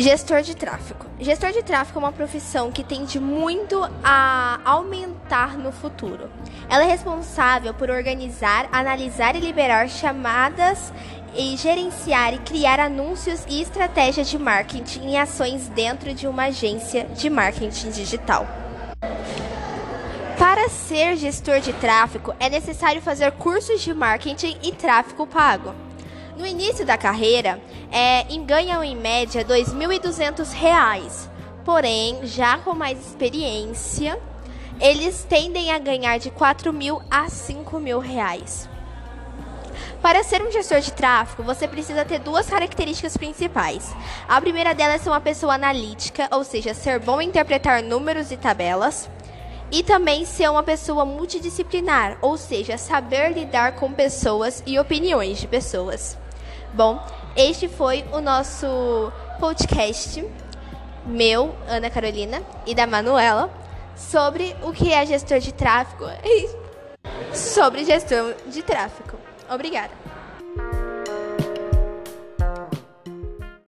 Gestor de tráfego. Gestor de tráfego é uma profissão que tende muito a aumentar no futuro. Ela é responsável por organizar, analisar e liberar chamadas e gerenciar e criar anúncios e estratégias de marketing e ações dentro de uma agência de marketing digital. Para ser gestor de tráfego, é necessário fazer cursos de marketing e tráfego pago. No início da carreira, é, ganham em média R$ 2.200. Porém, já com mais experiência, eles tendem a ganhar de R$ 4.000 a 5.000 reais. Para ser um gestor de tráfego, você precisa ter duas características principais. A primeira delas é uma pessoa analítica, ou seja, ser bom em interpretar números e tabelas. E também ser uma pessoa multidisciplinar, ou seja, saber lidar com pessoas e opiniões de pessoas. Bom, este foi o nosso podcast, meu, Ana Carolina, e da Manuela, sobre o que é gestor de tráfego sobre gestão de tráfego. Obrigada.